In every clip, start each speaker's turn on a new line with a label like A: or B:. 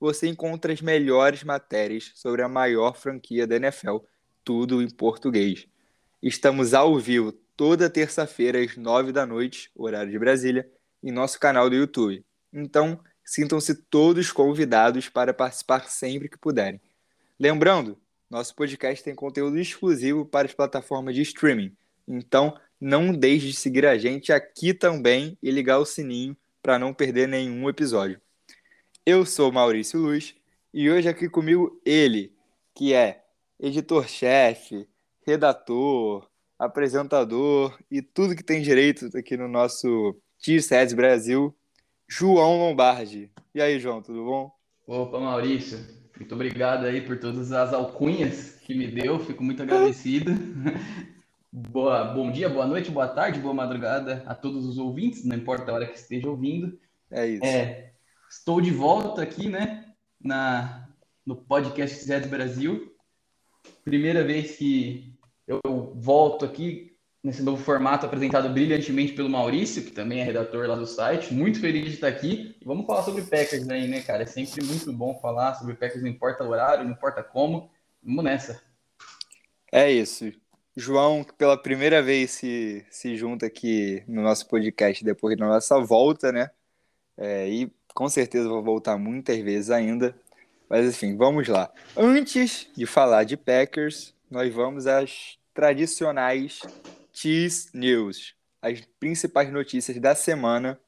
A: você encontra as melhores matérias sobre a maior franquia da NFL, tudo em português. Estamos ao vivo toda terça-feira às nove da noite, horário de Brasília, em nosso canal do YouTube. Então, sintam-se todos convidados para participar sempre que puderem. Lembrando, nosso podcast tem conteúdo exclusivo para as plataformas de streaming. Então, não deixe de seguir a gente aqui também e ligar o sininho para não perder nenhum episódio. Eu sou Maurício Luz e hoje aqui comigo ele, que é editor-chefe, redator, apresentador e tudo que tem direito aqui no nosso T-Sets Brasil, João Lombardi. E aí, João, tudo bom?
B: Opa, Maurício. Muito obrigado aí por todas as alcunhas que me deu, fico muito agradecido. Boa, bom dia, boa noite, boa tarde, boa madrugada a todos os ouvintes, não importa a hora que esteja ouvindo.
A: É isso.
B: É, estou de volta aqui, né, na, no podcast Zé do Brasil. Primeira vez que eu volto aqui nesse novo formato apresentado brilhantemente pelo Maurício, que também é redator lá do site. Muito feliz de estar aqui. Vamos falar sobre Packers aí, né, cara? É sempre muito bom falar sobre Packers, não importa o horário, não importa como. Vamos nessa.
A: É isso. João, pela primeira vez se, se junta aqui no nosso podcast depois da nossa volta, né? É, e com certeza vou voltar muitas vezes ainda. Mas enfim, vamos lá. Antes de falar de Packers, nós vamos às tradicionais Cheese News, as principais notícias da semana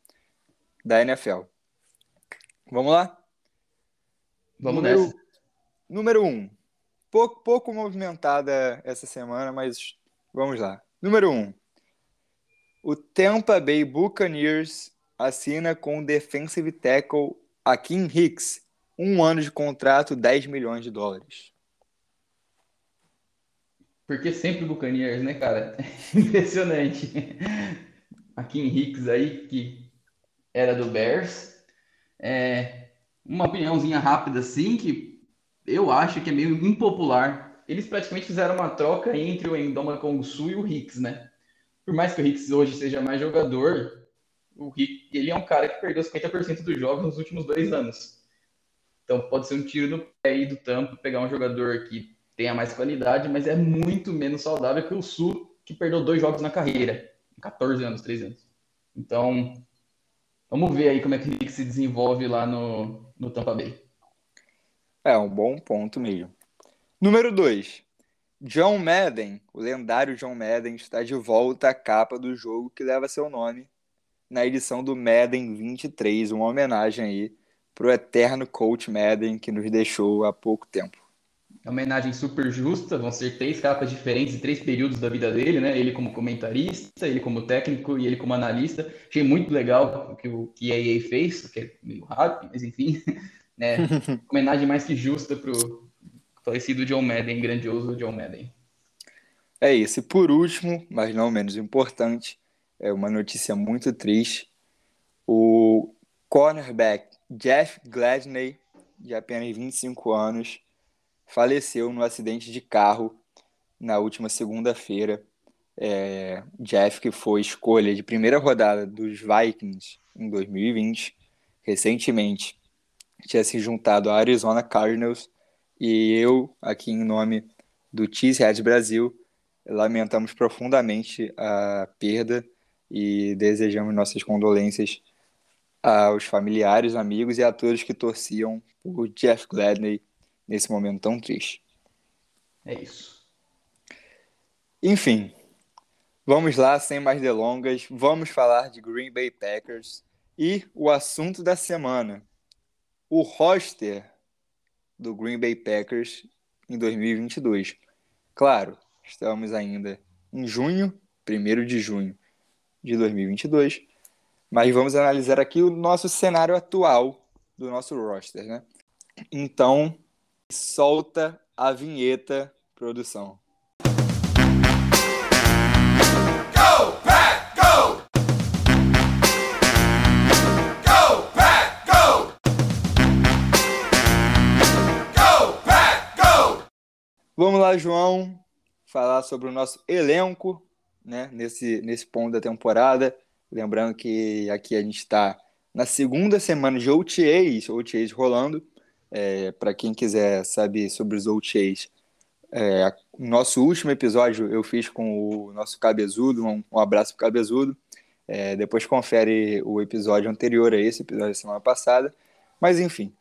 A: da NFL. Vamos lá?
B: Vamos
A: número,
B: nessa.
A: Número 1. Um, pouco, pouco movimentada essa semana, mas vamos lá. Número 1. Um, o Tampa Bay Buccaneers assina com o defensive tackle Akin Hicks um ano de contrato, 10 milhões de dólares.
B: Porque sempre Buccaneers, né, cara? Impressionante. Em Hicks aí, que era do Bears. É, uma opiniãozinha rápida, assim, que eu acho que é meio impopular. Eles praticamente fizeram uma troca entre o Endoma Kongsu e o Hicks, né? Por mais que o Hicks hoje seja mais jogador, o Hicks, ele é um cara que perdeu 50% dos jogos nos últimos dois anos. Então pode ser um tiro no pé aí do tampo pegar um jogador que tenha mais qualidade, mas é muito menos saudável que o Sul, que perdeu dois jogos na carreira, 14 anos, 13 anos. Então, vamos ver aí como é que ele se desenvolve lá no, no Tampa Bay.
A: É um bom ponto mesmo. Número 2. John Madden, o lendário John Madden, está de volta à capa do jogo que leva seu nome na edição do Madden 23, uma homenagem aí para o eterno coach Madden que nos deixou há pouco tempo.
B: É homenagem super justa, vão ser três capas diferentes em três períodos da vida dele, né? Ele como comentarista, ele como técnico e ele como analista. Achei muito legal o que o que a EA fez, que é meio rápido, mas enfim, né? homenagem mais que justa pro falecido John Madden, grandioso John Madden.
A: É isso. E por último, mas não menos importante, é uma notícia muito triste. O cornerback Jeff Gladney, de apenas 25 anos, faleceu no acidente de carro na última segunda-feira. É, Jeff, que foi escolha de primeira rodada dos Vikings em 2020, recentemente tinha se juntado à Arizona Cardinals e eu, aqui em nome do Cheeseheads Brasil, lamentamos profundamente a perda e desejamos nossas condolências aos familiares, amigos e a todos que torciam por Jeff Gladney nesse momento tão triste.
B: É isso.
A: Enfim, vamos lá, sem mais delongas, vamos falar de Green Bay Packers e o assunto da semana: o roster do Green Bay Packers em 2022. Claro, estamos ainda em junho, 1 de junho de 2022, mas vamos analisar aqui o nosso cenário atual do nosso roster, né? Então, Solta a vinheta, produção.
C: Go, Pack, go! Go, Pack, go! Go, Pack, go!
A: Vamos lá, João, falar sobre o nosso elenco, né, nesse, nesse ponto da temporada. Lembrando que aqui a gente está na segunda semana de OTAs, OTAs rolando. É, para quem quiser saber sobre os OTAs, é, nosso último episódio eu fiz com o nosso Cabezudo, um, um abraço pro Cabezudo. É, depois confere o episódio anterior a esse, episódio da semana passada. Mas enfim,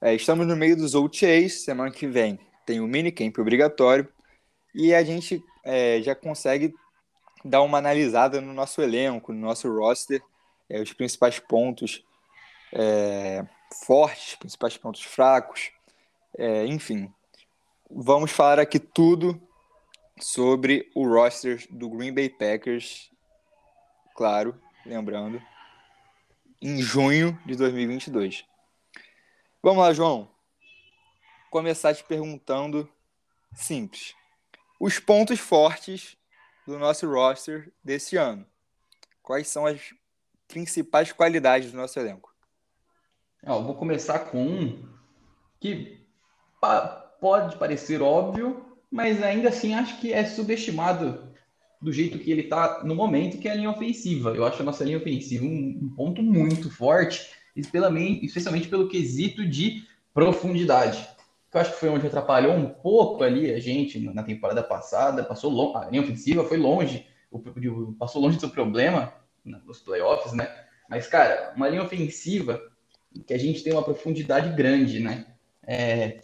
A: é, estamos no meio dos OTAs, semana que vem tem o minicamp obrigatório e a gente é, já consegue dar uma analisada no nosso elenco, no nosso roster, é, os principais pontos é, fortes, principais pontos fracos, é, enfim. Vamos falar aqui tudo sobre o roster do Green Bay Packers, claro, lembrando, em junho de 2022. Vamos lá, João. Começar te perguntando simples. Os pontos fortes do nosso roster desse ano. Quais são as principais qualidades do nosso elenco?
B: Eu vou começar com um que pode parecer óbvio, mas ainda assim acho que é subestimado do jeito que ele está no momento, que é a linha ofensiva. Eu acho a nossa linha ofensiva um, ponto muito forte, especialmente pelo quesito de profundidade. Que eu acho que foi onde atrapalhou um pouco ali a gente na temporada passada. Passou longe, a linha ofensiva foi longe, passou longe do seu problema nos playoffs, né? Mas, cara, uma linha ofensiva que a gente tem uma profundidade grande, né? É,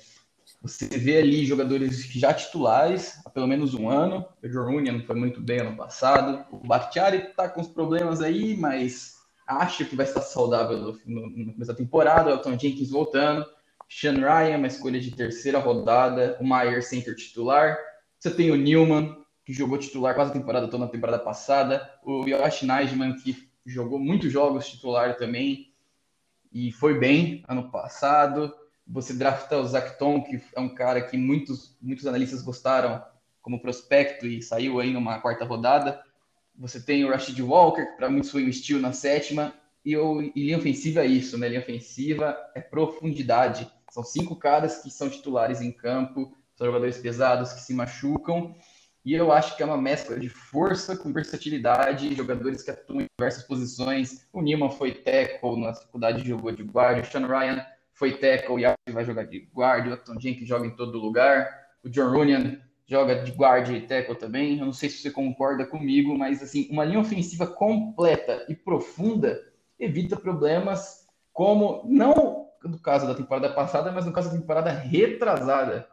B: você vê ali jogadores já titulares há pelo menos um ano. O Jorunha não foi muito bem ano passado. O Bakhtiari tá com os problemas aí, mas acho que vai estar saudável no, no começo da temporada. O Elton Jenkins voltando. Sean Ryan, uma escolha de terceira rodada. O Maier, center titular. Você tem o Newman, que jogou titular quase a temporada toda na temporada passada. O Yoshi Najman, que jogou muitos jogos titular também e foi bem ano passado. Você drafta o Zacton, que é um cara que muitos, muitos analistas gostaram como prospecto e saiu aí numa quarta rodada. Você tem o Rashid Walker, que para muitos foi um estilo na sétima. E, o, e linha ofensiva é isso, né? Linha ofensiva é profundidade. São cinco caras que são titulares em campo, são jogadores pesados que se machucam. E eu acho que é uma mescla de força com versatilidade, jogadores que atuam em diversas posições. O Newman foi tackle na faculdade jogou de guarda, o Sean Ryan foi tackle e vai jogar de guarda, o Elton Jenkins joga em todo lugar, o John Runyan joga de guarda e tackle também. Eu não sei se você concorda comigo, mas assim, uma linha ofensiva completa e profunda evita problemas como não no caso da temporada passada, mas no caso da temporada retrasada,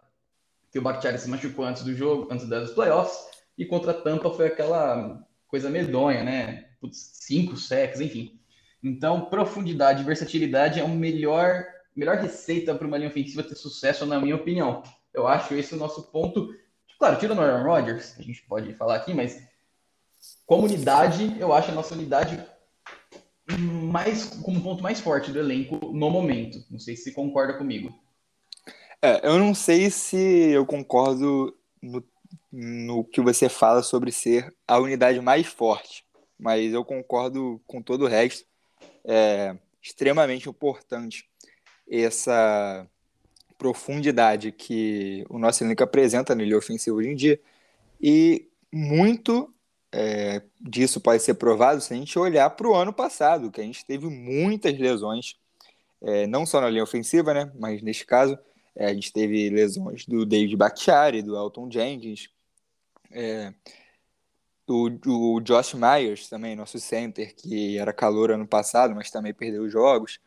B: que o Bakhtiari se machucou antes do jogo, antes dos playoffs, e contra a Tampa foi aquela coisa medonha, né? Putz, cinco sacks, enfim. Então, profundidade e versatilidade é a melhor, melhor receita para uma linha ofensiva ter sucesso, na minha opinião. Eu acho esse o nosso ponto. Claro, tira o Aaron Rodgers, que a gente pode falar aqui, mas como unidade, eu acho a nossa unidade mais como ponto mais forte do elenco no momento. Não sei se concorda comigo.
A: É, eu não sei se eu concordo no, no que você fala sobre ser a unidade mais forte, mas eu concordo com todo o resto. É extremamente importante essa profundidade que o nosso elenco apresenta na linha ofensiva hoje em dia. E muito é, disso pode ser provado se a gente olhar para o ano passado, que a gente teve muitas lesões, é, não só na linha ofensiva, né, mas neste caso é, a gente teve lesões do David Bakhtiari, do Elton Jenkins, é, o, o Josh Myers também, nosso center, que era calor ano passado, mas também perdeu os jogos.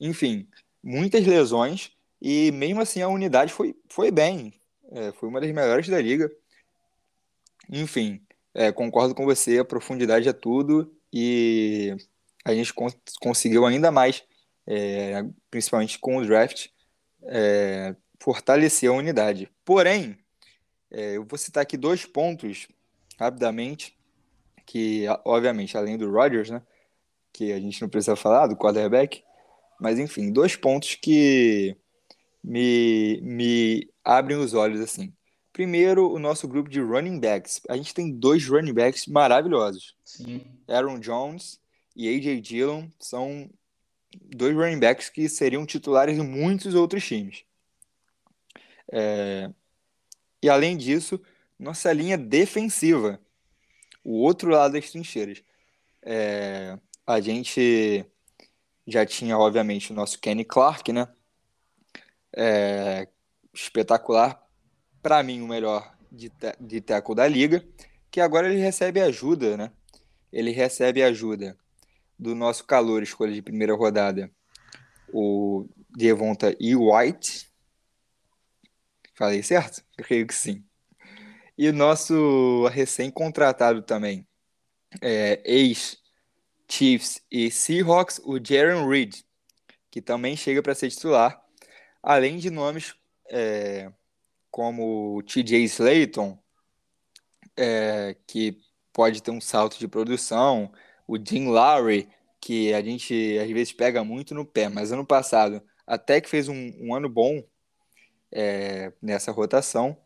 A: Enfim, muitas lesões e mesmo assim a unidade foi, foi bem, é, foi uma das melhores da liga. Enfim, é, concordo com você, a profundidade é tudo e a gente cons conseguiu ainda mais, é, principalmente com o draft, é, fortalecer a unidade. Porém, é, eu vou citar aqui dois pontos rapidamente, que obviamente além do Rodgers, né, que a gente não precisa falar do quarterback, mas enfim, dois pontos que me, me abrem os olhos assim. Primeiro, o nosso grupo de running backs. A gente tem dois running backs maravilhosos.
B: Sim.
A: Aaron Jones e AJ Dillon são dois running backs que seriam titulares em muitos outros times. É, E além disso, nossa linha defensiva, o outro lado das trincheiras. É, A gente já tinha, obviamente, o nosso Kenny Clark, né? É, Espetacular, para mim, o melhor de, de tackle da liga, que agora ele recebe ajuda, né? Ele recebe ajuda do nosso calor, escolha de primeira rodada, o Devonta E. White. Falei certo? Creio que sim. E o nosso recém-contratado também, é, ex-Chiefs e Seahawks, o Jaron Reed, que também chega para ser titular, além de nomes é, como o TJ Slayton, é, que pode ter um salto de produção, o Jim Lowry, que a gente às vezes pega muito no pé, mas ano passado até que fez um, um ano bom é, nessa rotação.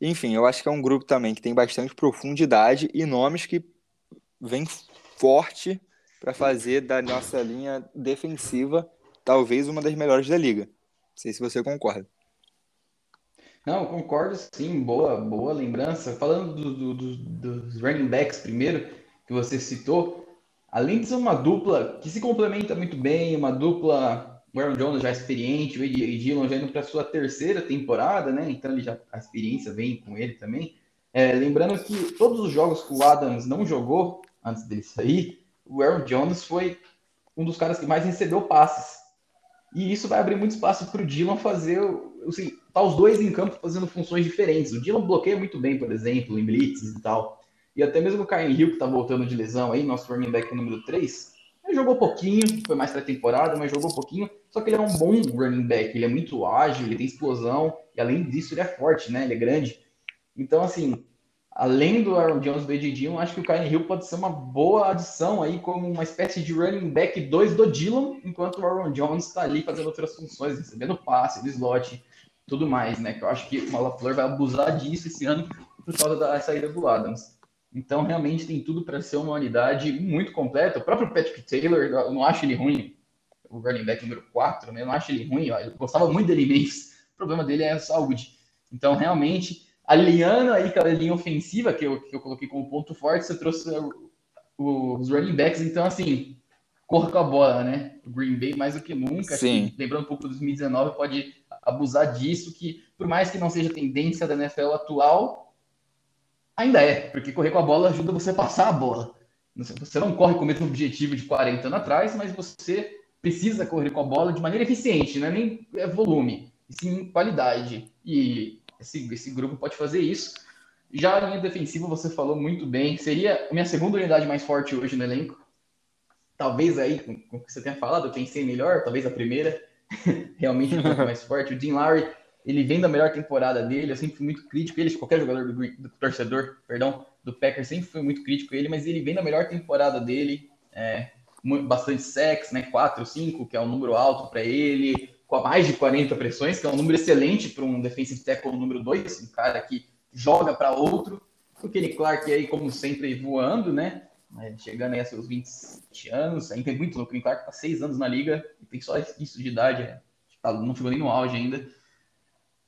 A: Enfim, eu acho que é um grupo também que tem bastante profundidade e nomes que vem forte para fazer da nossa linha defensiva talvez uma das melhores da liga. Não sei se você concorda.
B: Não, concordo sim, boa, boa lembrança. Falando do- do- do- dos running backs primeiro, que você citou, além de ser uma dupla que se complementa muito bem, uma dupla, o Aaron Jones já experiente, o A.J. Dillon já indo para sua terceira temporada, né? Então ele já, a experiência vem com ele também. É, lembrando que todos os jogos que o Adams não jogou antes dele sair, o Aaron Jones foi um dos caras que mais recebeu passes. E isso vai abrir muito espaço para o Dillon fazer, o- assim, tá os dois em campo fazendo funções diferentes. O Dillon bloqueia muito bem, por exemplo, em blitzes e tal. E até mesmo o Kyle Hill, que tá voltando de lesão aí, nosso running back número 3, ele jogou pouquinho, foi mais pré-temporada, mas jogou pouquinho. Só que ele é um bom running back, ele é muito ágil, ele tem explosão, e além disso ele é forte, né? Ele é grande. Então, assim, além do Aaron Jones do AJ acho que o Kyle Hill pode ser uma boa adição aí como uma espécie de running back 2 do Dillon, enquanto o Aaron Jones está ali fazendo outras funções, recebendo passe, slot, tudo mais, né? Que eu acho que o LaFleur vai abusar disso esse ano por causa da saída do Adams. Então, realmente tem tudo para ser uma unidade muito completa. O próprio Patrick Taylor, eu não acho ele ruim, o running back número 4, né? Eu não acho ele ruim, eu gostava muito dele mês. O problema dele é a saúde. Então, realmente, aliando aí com a linha ofensiva, que eu, que eu coloquei como ponto forte, você trouxe o- os running backs. Então, assim, corra com a bola, né? O Green Bay, mais do que nunca.
A: Sim.
B: lembrando um pouco do 2019, pode abusar disso, que por mais que não seja tendência da NFL atual, ainda é, porque correr com a bola ajuda você a passar a bola. Você não corre com o mesmo objetivo de 40 anos atrás, mas você precisa correr com a bola de maneira eficiente, não é nem volume, sim qualidade. E esse, esse grupo pode fazer isso. Já a linha defensiva, você falou muito bem, seria a minha segunda unidade mais forte hoje no elenco. Talvez aí, com o que você tenha falado, eu pensei melhor, talvez a primeira, realmente um pouco mais forte. O Dean Lowry, ele vem da melhor temporada dele, eu sempre fui muito crítico, ele, qualquer jogador do, do torcedor, perdão, do Packers sempre fui muito crítico ele, mas ele vem da melhor temporada dele, é, bastante sacks, né, 4, 5, que é um número alto para ele, com mais de 40 pressões, que é um número excelente para um defensive tackle número 2, um cara que joga para outro. O Kenny Clark aí, como sempre, voando, né? É, Chegando aí a seus 27 anos, ainda é muito louco. O Clark tá 6 anos na liga e tem só isso de idade, é, tá- não chegou nem no auge ainda.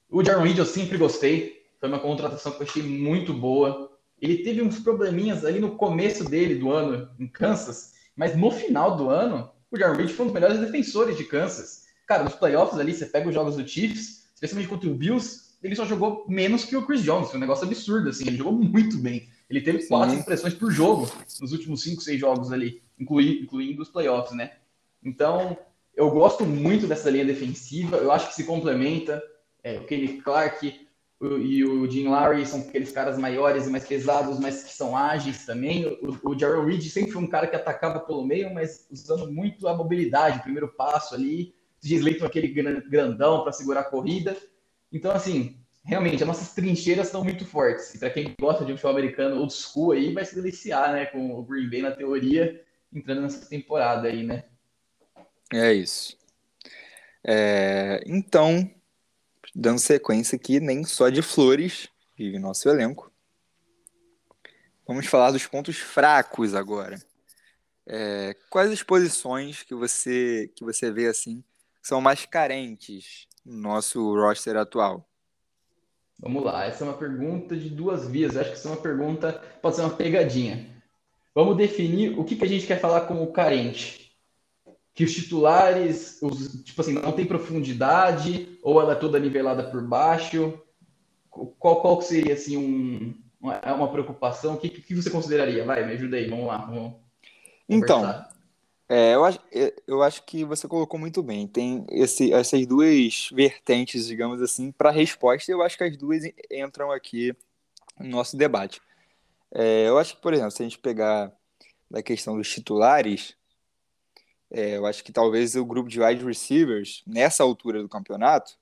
B: O Jaron Reed eu sempre gostei, foi uma contratação que eu achei muito boa. Ele teve uns probleminhas ali no começo dele, do ano, em Kansas, mas no final do ano, o Jaron Reed foi um dos melhores defensores de Kansas. Cara, nos playoffs ali, você pega os jogos do Chiefs, especialmente contra o Bills, ele só jogou menos que o Chris Jones, um negócio absurdo, assim, ele jogou muito bem. Ele teve
A: Sim.
B: quatro impressões por jogo nos últimos cinco, seis jogos ali, inclui- incluindo os playoffs, né? Então, eu gosto muito dessa linha defensiva, eu acho que se complementa. É, o Kenny Clark o- e o Jim Lowry são aqueles caras maiores e mais pesados, mas que são ágeis também. O, o Jarrell Reed sempre foi um cara que atacava pelo meio, mas usando muito a mobilidade, o primeiro passo ali. O Slayton aquele gran- grandão para segurar a corrida. Então, assim, realmente, as nossas trincheiras estão muito fortes. E para quem gosta de um futebol americano old school aí, vai se deliciar, né? Com o Green Bay na teoria, entrando nessa temporada aí, né?
A: É isso. É, então, dando sequência aqui, nem só de flores vive nosso elenco. Vamos falar dos pontos fracos agora. É, quais as posições que você que você vê assim são mais carentes no nosso roster atual?
B: Vamos lá, essa é uma pergunta de duas vias. acho que essa é uma pergunta, pode ser uma pegadinha. Vamos definir o que, que a gente quer falar como carente. Que os titulares, os, tipo assim, não tem profundidade, ou ela é toda nivelada por baixo. Qual, qual seria assim um, uma, uma preocupação? O que, que você consideraria? Vai, me ajuda aí, vamos lá. Vamos
A: então, é, eu, acho, eu acho que você colocou muito bem. Tem esse, essas duas vertentes, digamos assim, para a resposta. Eu acho que as duas entram aqui no nosso debate. É, eu acho que, por exemplo, se a gente pegar da questão dos titulares, é, eu acho que talvez o grupo de wide receivers, nessa altura do campeonato,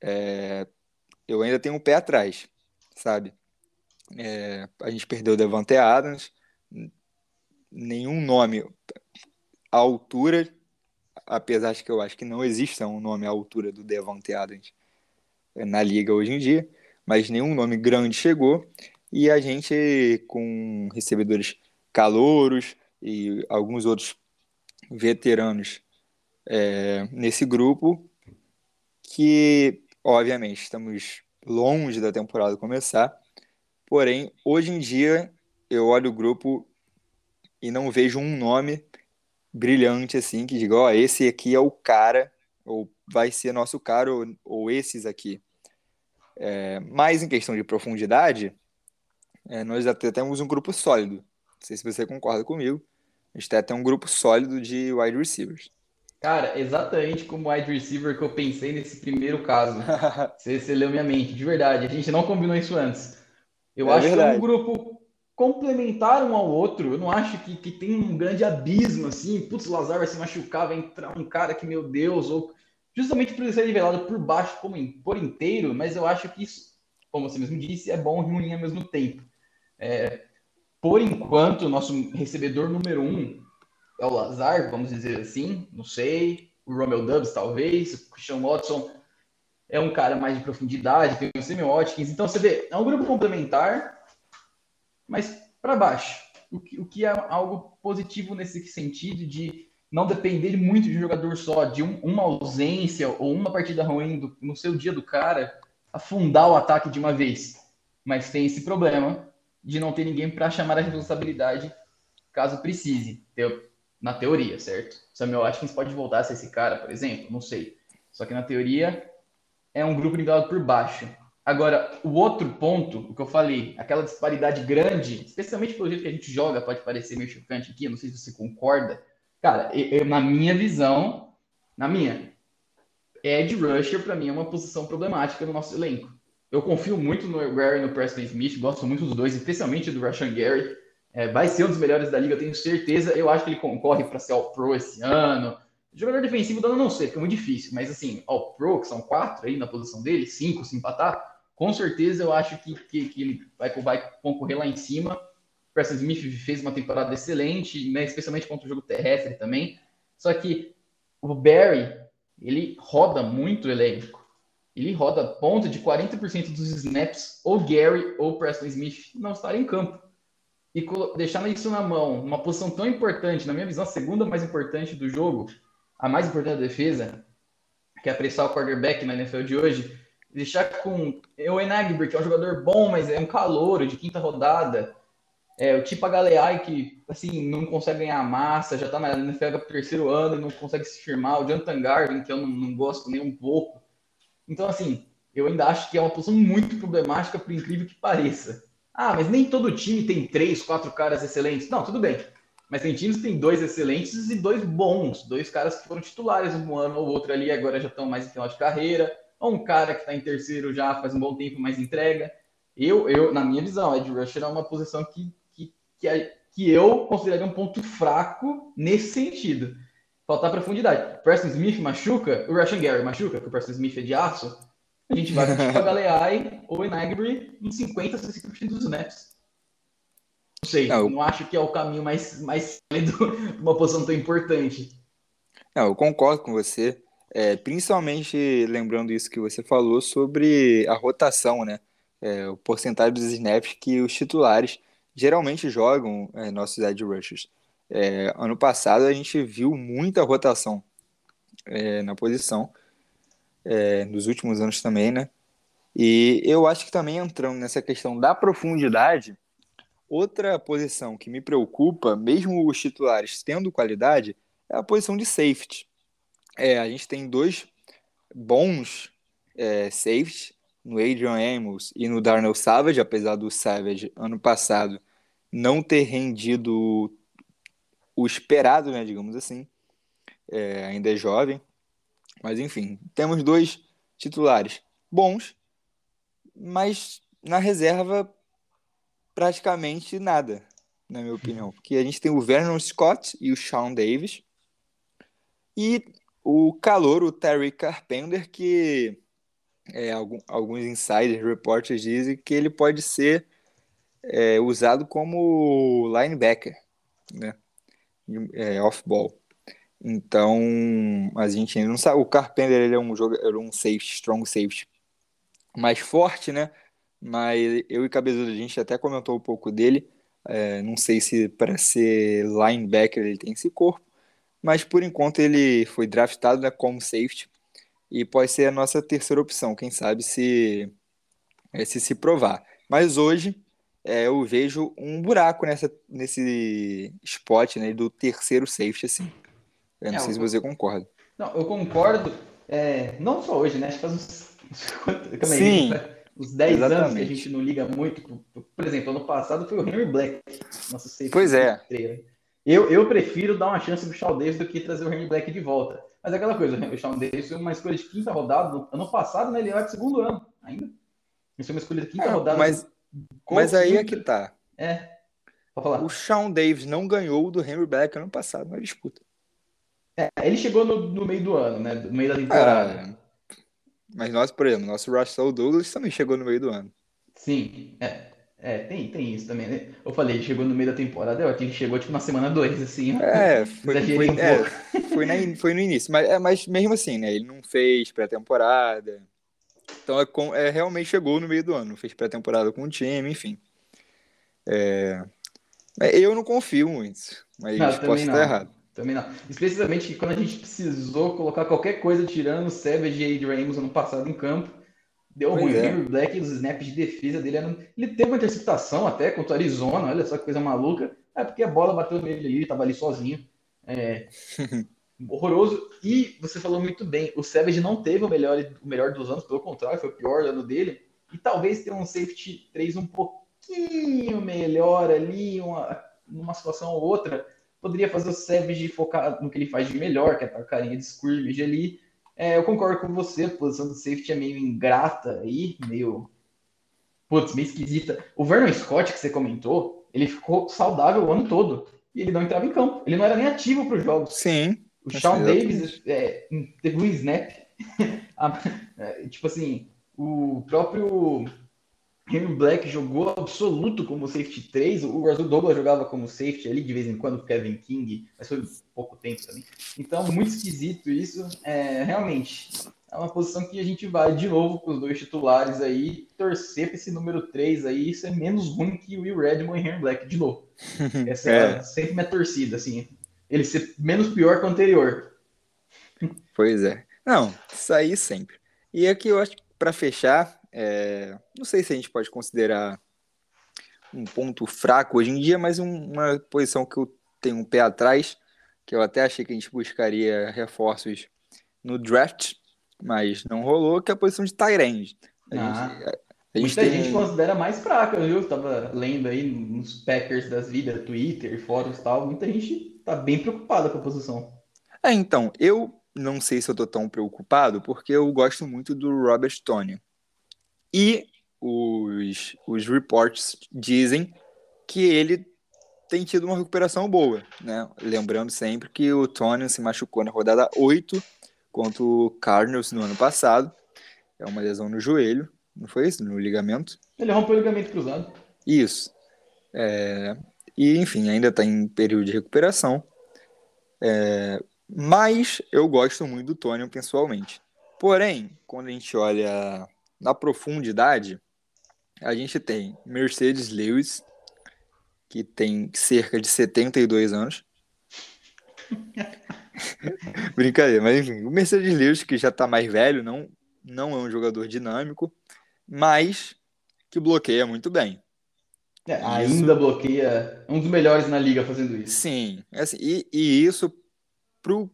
A: é, eu ainda tenho um pé atrás, sabe? É, a gente perdeu o Devante Adams, nenhum nome à altura, apesar de que eu acho que não exista um nome à altura do Devante Adams na liga hoje em dia, mas nenhum nome grande chegou. E a gente com recebedores calouros e alguns outros veteranos é, nesse grupo que obviamente estamos longe da temporada começar porém hoje em dia eu olho o grupo e não vejo um nome brilhante assim que diga, ó, oh, esse aqui é o cara, ou vai ser nosso cara, ou, ou esses aqui. É, mas em questão de profundidade, é, nós até temos um grupo sólido. Não sei se você concorda comigo. A gente até tem um grupo sólido de wide receivers.
B: Cara, exatamente como wide receiver que eu pensei nesse primeiro caso. você, você leu minha mente, de verdade. A gente não combinou isso antes. Eu é acho verdade. que é um grupo complementar um ao outro. Eu não acho que, que tem um grande abismo assim. Putz, o Lazar vai se machucar, vai entrar um cara que, meu Deus, ou justamente por ele ser nivelado por baixo como por inteiro, mas eu acho que isso, como você mesmo disse, é bom e ruim ao mesmo tempo. É, por enquanto, nosso recebedor número um é o Lazar, vamos dizer assim, não sei. O Romeo Dubs, talvez. O Christian Watson é um cara mais de profundidade, tem o Semi Watkins. Então, você vê, é um grupo complementar mas para baixo. O que, o que é algo positivo nesse sentido de não depender muito de um jogador só, de um, uma ausência ou uma partida ruim do, no seu dia do cara, afundar o ataque de uma vez. Mas tem esse problema de não ter ninguém para chamar a responsabilidade caso precise, na teoria, certo? Samuel Atkins pode voltar a ser esse cara, por exemplo, não sei. Só que na teoria é um grupo nivelado por baixo. Agora, o outro ponto, o que eu falei, aquela disparidade grande, especialmente pelo jeito que a gente joga, pode parecer meio chocante aqui, não sei se você concorda. Cara, eu, na minha visão, na minha, Ed Rusher, para mim, é uma posição problemática no nosso elenco. Eu confio muito no Gary e no Preston Smith, gosto muito dos dois, especialmente do Rashan Gary. É, vai ser um dos melhores da liga, eu tenho certeza. Eu acho que ele concorre para ser All-Pro esse ano. Jogador defensivo, eu não sei, porque é muito difícil. Mas, assim, All-Pro, que são quatro aí na posição dele, cinco se empatar, com certeza eu acho que, que, que ele vai, vai, concorrer lá em cima. Preston Smith fez uma temporada excelente, né, especialmente contra o jogo terrestre também. Só que o Barry, ele roda muito o elenco. Ele roda ponto de 40% dos snaps, ou Gary ou Preston Smith não estarem em campo. E deixar isso na mão, uma posição tão importante, na minha visão, a segunda mais importante do jogo, a mais importante da defesa, que é apressar o quarterback na NFL de hoje, deixar com o Enagber, que é um jogador bom, mas é um calouro de quinta rodada. É, o Tipa Galeai, que assim, não consegue ganhar massa, já tá na NFL terceiro ano e não consegue se firmar. O Jonathan Garvin, que eu não, não, gosto nem um pouco. Então, assim, eu ainda acho que é uma posição muito problemática, por incrível que pareça. Ah, mas nem todo time tem três, quatro caras excelentes. Não, tudo bem. Mas tem times que tem dois excelentes e dois bons. Dois caras que foram titulares um ano ou outro ali, agora já estão mais em final de carreira ou um cara que está em terceiro já faz um bom tempo, mas entrega. Eu, eu na minha visão, Ed Rusher é uma posição que, que, que, é, que eu consideraria um ponto fraco nesse sentido. Faltar profundidade. Preston Smith machuca, o Russian Gary machuca, que o Preston Smith é de aço. A gente vai o Galeai ou Enagri em 50, 60% dos snaps. Não sei, não, não acho que é o caminho mais, mais de uma posição tão importante.
A: Não, eu concordo com você. É, principalmente lembrando isso que você falou sobre a rotação, né? É, o porcentagem dos snaps que os titulares geralmente jogam é, nossos edge rushers. É, ano passado a gente viu muita rotação é, na posição, é, nos últimos anos também, né? E eu acho que também entrando nessa questão da profundidade, outra posição que me preocupa, mesmo os titulares tendo qualidade, é a posição de safety. É, a gente tem dois bons é, safeties, no Adrian Amos e no Darnell Savage, apesar do Savage ano passado não ter rendido o esperado, né, digamos assim. É, ainda é jovem. Mas enfim, temos dois titulares bons, mas na reserva praticamente nada, na minha opinião. Porque a gente tem o Vernon Scott e o Sean Davis. E o calor, o Terry Carpenter, que é, algum, alguns insiders, reporters dizem que ele pode ser é, usado como linebacker, né? É, off-ball. Então, a gente ainda não sabe. O Carpenter ele é um jogador, um safety, strong safety mais forte, né? Mas eu e Cabezudo, a gente até comentou um pouco dele. É, não sei se para ser linebacker ele tem esse corpo, mas por enquanto ele foi draftado né, como safety e pode ser a nossa terceira opção. Quem sabe se é, se, se provar. Mas hoje é, eu vejo um buraco nessa, nesse spot né, do terceiro safety, assim. Eu não é, sei se você concorda.
B: Não, eu concordo. É, não só hoje, né? Acho que faz uns,
A: Sim,
B: uns 10 exatamente. anos que a gente não liga muito. Por exemplo, ano passado foi o Henry Black, nosso safety.
A: Pois é.
B: Eu, eu prefiro dar uma chance pro Shaw Davis do que trazer o Henry Black de volta. Mas é aquela coisa, o Shawn Davis foi uma escolha de quinta rodada. Ano passado, né, ele era de segundo ano ainda. Isso é uma escolha de quinta é, rodada.
A: Mas, mas aí é que tá.
B: É.
A: O Shawn Davis não ganhou do Henry Black ano passado na disputa.
B: É, ele chegou no, no, meio do ano, né? No meio da temporada. Ah,
A: mas nós, por exemplo, nosso Russell Douglas também chegou no meio do ano.
B: Sim, é. É, tem, tem isso também, né? Eu falei, chegou no meio da temporada, eu aqui ele chegou tipo na semana 2, assim.
A: É, foi, foi, um é, foi, na, foi, no início, mas, é, mas mesmo assim, né? Ele não fez pré-temporada. Então é, é, realmente chegou no meio do ano, fez pré-temporada com o time, enfim. É, eu não confio muito, mas não, posso estar errado.
B: Também não. Especialmente quando a gente precisou colocar qualquer coisa tirando o Savage e Adrian Amos ano passado em campo Deu pois ruim. É. O Henry Black, os snaps de defesa dele eram... Ele teve uma interceptação até contra o Arizona, olha só que coisa maluca. É porque a bola bateu nele ali, ele tava ali sozinho. É... horroroso. E você falou muito bem, o Savage não teve o melhor, o melhor dos anos, pelo contrário, foi o pior ano dele. E talvez ter um safety 3 um pouquinho melhor ali, uma, numa situação ou outra, poderia fazer o Savage focar no que ele faz de melhor, que é a carinha de scrimmage ali, é, eu concordo com você, a posição do safety é meio ingrata aí, meio. Putz, meio esquisita. O Vernon Scott, que você comentou, ele ficou saudável o ano todo. E ele não entrava em campo. Ele não era nem ativo para os jogos.
A: Sim.
B: O Sean Davis é, teve um snap. É, tipo assim, o próprio Henry Black jogou absoluto como safety 3, o Russell Douglas jogava como safety ali de vez em quando, o Kevin King, mas foi pouco tempo também. Então, muito esquisito isso. É, realmente, é uma posição que a gente vai de novo com os dois titulares aí, torcer para esse número 3 aí ser menos ruim que o Will Redmond e Henry Black, de novo. Essa é, é sempre minha torcida, assim. Ele ser menos pior que o anterior.
A: Pois é. Não, isso aí sempre. E aqui eu acho que para fechar, é, não sei se a gente pode considerar um ponto fraco hoje em dia, mas um, uma posição que eu tenho um pé atrás, que eu até achei que a gente buscaria reforços no draft, mas não rolou, que é a posição de Tyrande.
B: A ah, gente, a, a muita gente, gente considera mais fraca, viu? Tava lendo aí nos Packers das vidas, Twitter, fóruns e tal, muita gente tá bem preocupada com a posição.
A: É, então, eu não sei se eu tô tão preocupado, porque eu gosto muito do Robert Tony. E os, os reports dizem que ele tem tido uma recuperação boa, né? Lembrando sempre que o Tony se machucou na rodada 8 contra o Cardinals no ano passado. É uma lesão no joelho, não foi isso? No ligamento.
B: Ele rompeu o ligamento cruzado.
A: Isso. É... E, enfim, ainda está em período de recuperação. É... Mas eu gosto muito do Tony pessoalmente. Porém, quando a gente olha na profundidade, a gente tem Mercedes Lewis, que tem cerca de 72 anos. Brincadeira, mas enfim, o Mercedes Lewis, que já está mais velho, não, não é um jogador dinâmico, mas que bloqueia muito bem.
B: É, ainda bloqueia um dos melhores na liga fazendo isso.
A: Sim, assim, e, e isso pro,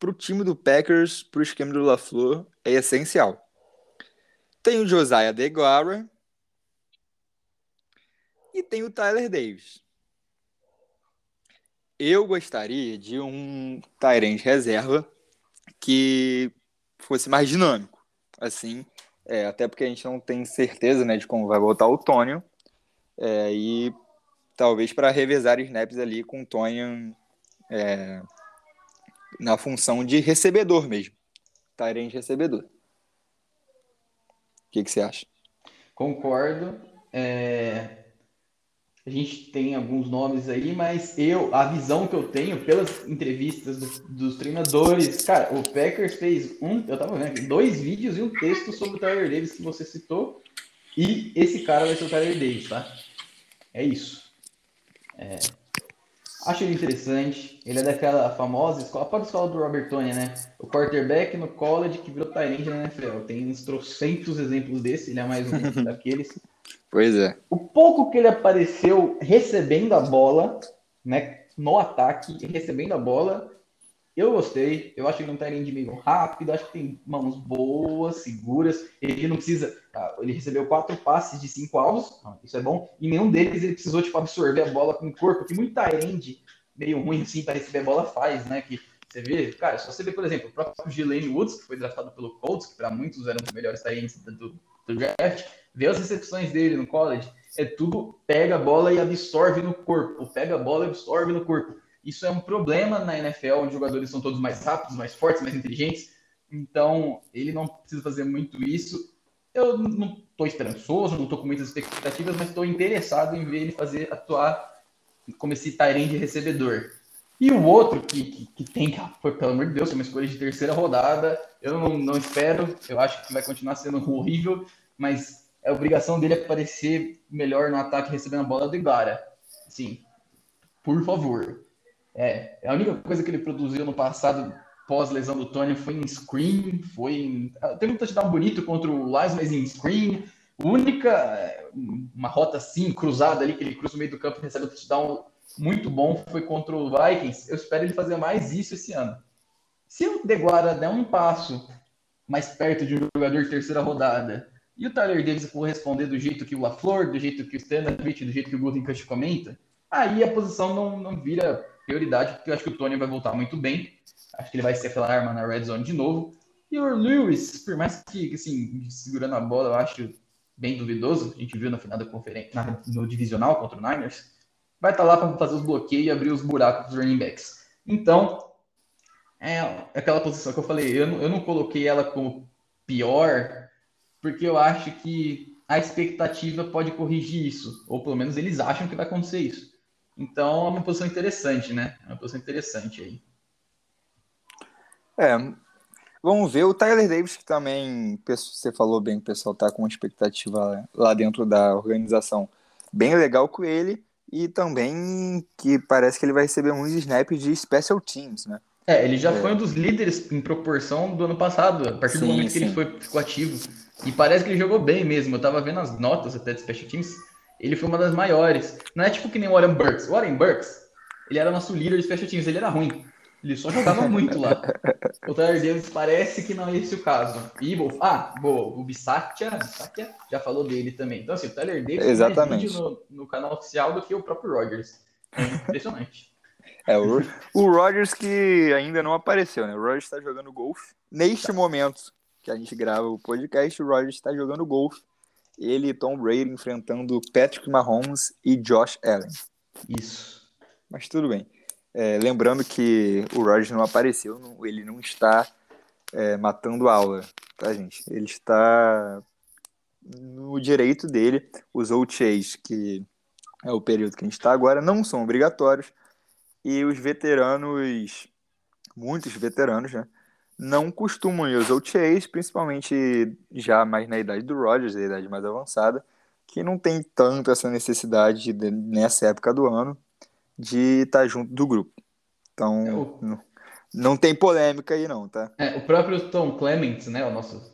A: pro time do Packers, pro esquema do LaFleur, é essencial. Tem o Josiah DeGuara e tem o Tyler Davis. Eu gostaria de um Tyrant reserva que fosse mais dinâmico. Assim, é, até porque a gente não tem certeza né, de como vai voltar o Tônio. É, e talvez para revezar snaps ali com o Tônio é, na função de recebedor mesmo. Tyrant recebedor. O que, que você acha?
B: Concordo. É, a gente tem alguns nomes aí, mas eu, a visão que eu tenho pelas entrevistas do, dos treinadores, cara, o Packers fez um, eu tava vendo aqui, dois vídeos e um texto sobre o Tyler Davis que você citou, e esse cara vai ser o Tyler Davis, tá? É isso. É, acho ele interessante, ele é daquela famosa escola, a própria escola do Robert Tony, né? O quarterback no college que virou Tyrande na NFL. Tem uns trocentos exemplos desse, ele é mais um daqueles.
A: Pois é.
B: O pouco que ele apareceu recebendo a bola, né, no ataque, recebendo a bola, eu gostei. Eu acho que ele não tá indo de meio rápido, acho que tem mãos boas, seguras. Ele não precisa. Ah, ele recebeu quatro passes de cinco alvos, isso é bom. E nenhum deles ele precisou tipo, absorver a bola com o corpo, que muito end meio ruim assim para receber a bola faz, né? Que você vê, cara, se você vê, por exemplo, o próprio Gilene Woods, que foi draftado pelo Colts, que para muitos eram os melhores ends do, do draft, vê as recepções dele no college, é tudo pega a bola e absorve no corpo, pega a bola e absorve no corpo. Isso é um problema na NFL, onde os jogadores são todos mais rápidos, mais fortes, mais inteligentes. Então, ele não precisa fazer muito isso. Eu não estou esperançoso, não estou com muitas expectativas, mas estou interessado em ver ele fazer atuar como esse Tyrande recebedor. E o outro que, que, que tem, foi, pelo amor de Deus, uma escolha de terceira rodada, eu não, não espero, eu acho que vai continuar sendo horrível, mas é obrigação dele aparecer melhor no ataque recebendo a bola do Ibarra. Sim, por favor. É, a única coisa que ele produziu no passado pós-lesão do Tony foi em screen, foi em... Teve um touchdown bonito contra o Lions, mas em screen. Única, uma rota assim, cruzada ali, que ele cruza no meio do campo e recebe um touchdown muito bom, foi contra o Vikings. Eu espero ele fazer mais isso esse ano. Se o Deguara der um passo mais perto de um jogador de terceira rodada e o Tyler Davis for responder do jeito que o LaFleur, do jeito que o Stanavich, do jeito que o Gutenkast comenta, aí a posição não, não vira prioridade, porque eu acho que o Tony vai voltar muito bem. Acho que ele vai ser aquela arma na red zone de novo. E o Lewis, por mais que, assim, segurando a bola, eu acho bem duvidoso, a gente viu na final da conferência, no divisional contra o Niners, vai estar tá lá para fazer os bloqueios e abrir os buracos dos running backs. Então, é aquela posição que eu falei, eu eu não coloquei ela como pior, porque eu acho que a expectativa pode corrigir isso, ou pelo menos eles acham que vai acontecer isso. Então é uma posição interessante, né? É uma posição interessante aí.
A: É, vamos ver. O Tyler Davis, que também você falou bem que o pessoal tá com uma expectativa lá dentro da organização bem legal com ele, e também que parece que ele vai receber muitos snaps de special teams, né?
B: É, ele já é. foi um dos líderes em proporção do ano passado, a partir sim, do momento sim. que ele foi, ficou ativo. E parece que ele jogou bem mesmo. Eu tava vendo as notas até de Special Teams. Ele foi uma das maiores. Não é tipo que nem o Warren Burks. O Warren Burks, ele era nosso líder de Special Teams. Ele era ruim. Ele só jogava muito lá. O Tyler Davis parece que não é esse o caso. E, ah, boa, o Bissatia, já falou dele também. Então, assim, o Tyler Davis
A: Exatamente.
B: mais vídeo no, no canal oficial do que o próprio Rogers. É impressionante.
A: É, o, o Rogers que ainda não apareceu, né? O Rogers está jogando golfe neste tá. momento que a gente grava o podcast, o Rogers está jogando golfe. Ele e Tom Brady enfrentando Patrick Mahomes e Josh Allen.
B: Isso.
A: Mas tudo bem. É, lembrando que o Rogers não apareceu, não, ele não está é, matando aula, tá, gente? Ele está no direito dele. Os OTAs, que é o período que a gente está agora, não são obrigatórios. E os veteranos muitos veteranos, né? Não costumam ir aos OTAs, principalmente já mais na idade do Rodgers, a idade mais avançada, que não tem tanto essa necessidade de, nessa época do ano de estar junto do grupo. Então,
B: É, o-
A: não, não tem polêmica aí não, tá?
B: É, o próprio Tom Clements, né, o nosso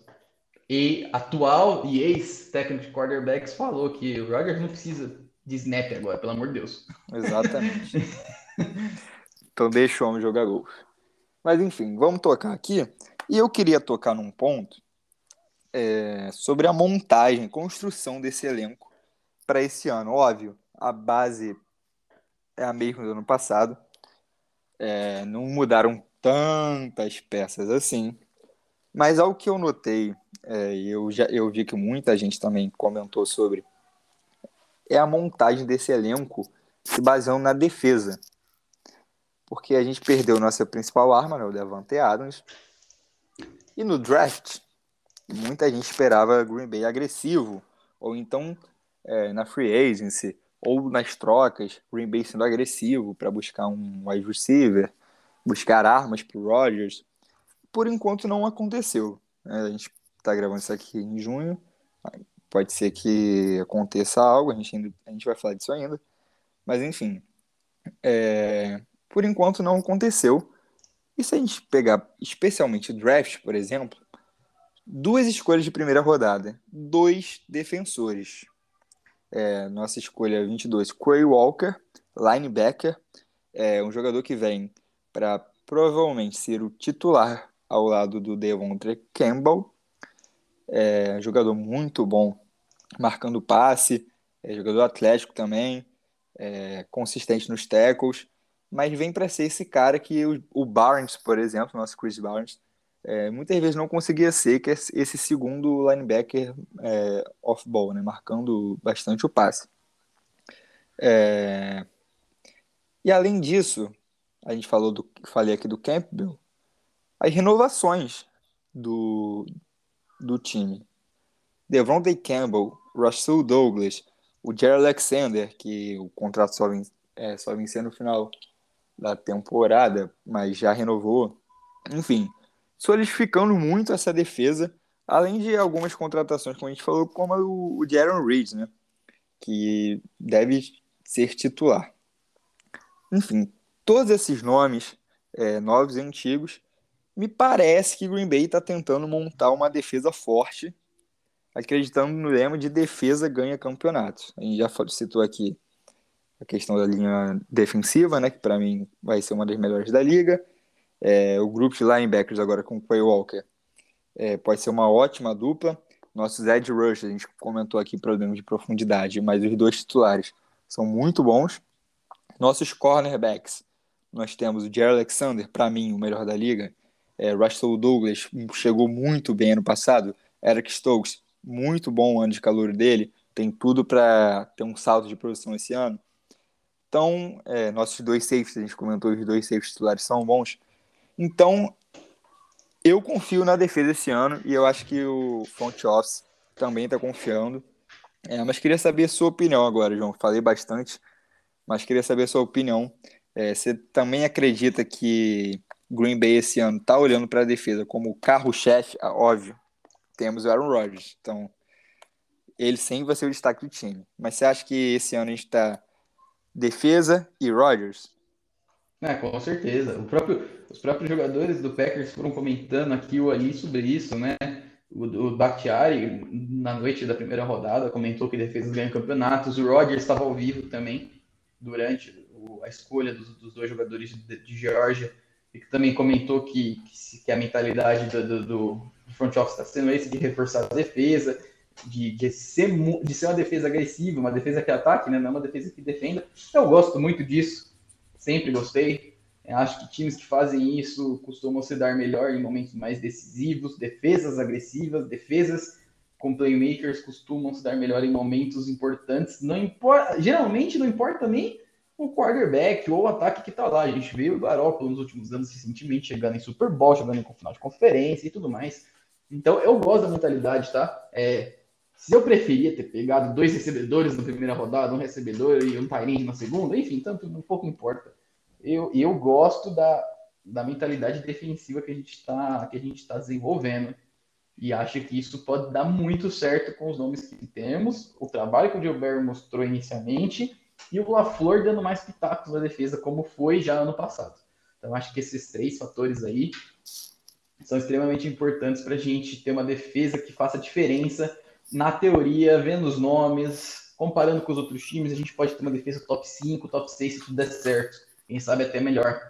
B: e atual e ex-técnico de quarterbacks, falou que o Rodgers não precisa de snap agora, pelo amor de Deus.
A: Exatamente. então deixa o homem jogar golfe. Mas enfim, vamos tocar aqui. E eu queria tocar num ponto é, sobre a montagem, construção desse elenco para esse ano. Óbvio, a base é a mesma do ano passado. É, não mudaram tantas peças assim. Mas ao que eu notei, é, eu já eu vi que muita gente também comentou sobre, é a montagem desse elenco se baseando na defesa. Porque a gente perdeu nossa principal arma, né, o Devante Adams. E no draft, muita gente esperava Green Bay agressivo, ou então é, na free agency, ou nas trocas, Green Bay sendo agressivo para buscar um wide receiver, buscar armas para o Rodgers. Por enquanto não aconteceu. né? A gente está gravando isso aqui em junho. Pode ser que aconteça algo, a gente, ainda, a gente vai falar disso ainda. Mas enfim, é, por enquanto não aconteceu. E se a gente pegar especialmente o draft, por exemplo, duas escolhas de primeira rodada, dois defensores. É, nossa escolha 22, Quay Walker, linebacker, é um jogador que vem para provavelmente ser o titular ao lado do Devontre Campbell. É jogador muito bom, marcando passe, é jogador atlético também, é, consistente nos tackles, mas vem para ser esse cara que o, o Barnes, por exemplo, nosso Chris Barnes, é, muitas vezes não conseguia ser, que é esse segundo linebacker é, off-ball, né, marcando bastante o passe. É, E além disso, a gente falou do, falei aqui do Campbell, as renovações do, do time. Devontae Campbell, Russell Douglas, o Jerry Alexander, que o contrato só, vem, é, só vencia no final da temporada, mas já renovou. Enfim, solidificando muito essa defesa, além de algumas contratações, como a gente falou, como o, Jaron Reed, né? Que deve ser titular. Enfim, todos esses nomes, é, novos e antigos, me parece que Green Bay está tentando montar uma defesa forte, acreditando no lema de defesa ganha campeonatos. A gente já citou aqui a questão da linha defensiva, né, que para mim vai ser uma das melhores da liga. É, o grupo de linebackers agora com o Quay Walker é, pode ser uma ótima dupla. Nossos edge rush, a gente comentou aqui problemas de profundidade, mas os dois titulares são muito bons. Nossos cornerbacks, nós temos o Jerry Alexander, para mim, o melhor da liga. É, Russell Douglas chegou muito bem ano passado. Eric Stokes, muito bom ano de calor dele. Tem tudo para ter um salto de produção esse ano. Então, é, nossos dois safeties, a gente comentou, os dois safeties titulares são bons. Então, eu confio na defesa esse ano e eu acho que o front office também está confiando. É, mas queria saber a sua opinião agora, João. Falei bastante, mas queria saber a sua opinião. É, você também acredita que Green Bay esse ano está olhando para a defesa como carro-chefe? Ah, óbvio, temos o Aaron Rodgers, então ele sempre vai ser o destaque do time. Mas você acha que esse ano a gente está defesa e Rodgers?
B: É, com certeza. Próprio, os próprios jogadores do Packers foram comentando aqui ou ali sobre isso, né? O, o Bakhtiari, na noite da primeira rodada, comentou que defesas ganham campeonatos. O Rodgers estava ao vivo também durante o, a escolha dos, dos, dois jogadores de, de Georgia e que também comentou que, que, que a mentalidade do, do, do front office está sendo esse de reforçar a defesa, de, de, ser, de ser uma defesa agressiva, uma defesa que ataque, né? não uma defesa que defenda. Eu gosto muito disso, sempre gostei. Eu acho que times que fazem isso costumam se dar melhor em momentos mais decisivos, defesas agressivas, defesas com playmakers costumam se dar melhor em momentos importantes. Não importa, geralmente não importa nem o quarterback ou o ataque que tá lá. A gente viu o Garoppolo nos últimos anos recentemente chegando em Super Bowl, chegando em final de conferência e tudo mais. Então eu gosto da mentalidade, tá? É, se eu preferia ter pegado dois recebedores na primeira rodada, um recebedor e um Tyrande na segunda, enfim, tanto um pouco importa. Eu, eu gosto da, da mentalidade defensiva que a gente está está desenvolvendo e acho que isso pode dar muito certo com os nomes que temos, o trabalho que o Gilbert mostrou inicialmente e o LaFleur dando mais pitacos na defesa, como foi já ano passado. Então, acho que esses três fatores aí são extremamente importantes para a gente ter uma defesa que faça diferença na teoria, vendo os nomes, comparando com os outros times, a gente pode ter uma defesa top 5, top 6 se tudo der certo. Quem sabe até melhor.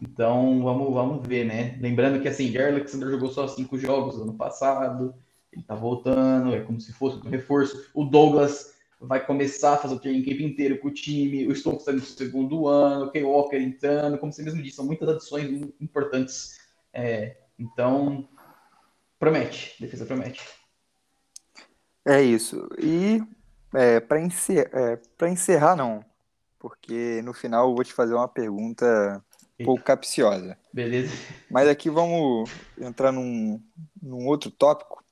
B: Então, vamos, vamos ver, né? Lembrando que, assim, Jerry Alexander jogou só cinco jogos ano passado, ele tá voltando, é como se fosse um reforço. O Douglas vai começar a fazer o training camp inteiro com o time, o Stokes está no segundo ano, o Kay Walker entrando, como você mesmo disse, são muitas adições importantes. É, então, promete, defesa promete.
A: É isso. E é, para encer é, encerrar, não, porque no final eu vou te fazer uma pergunta um pouco capciosa.
B: Beleza.
A: Mas aqui vamos entrar num, num outro tópico,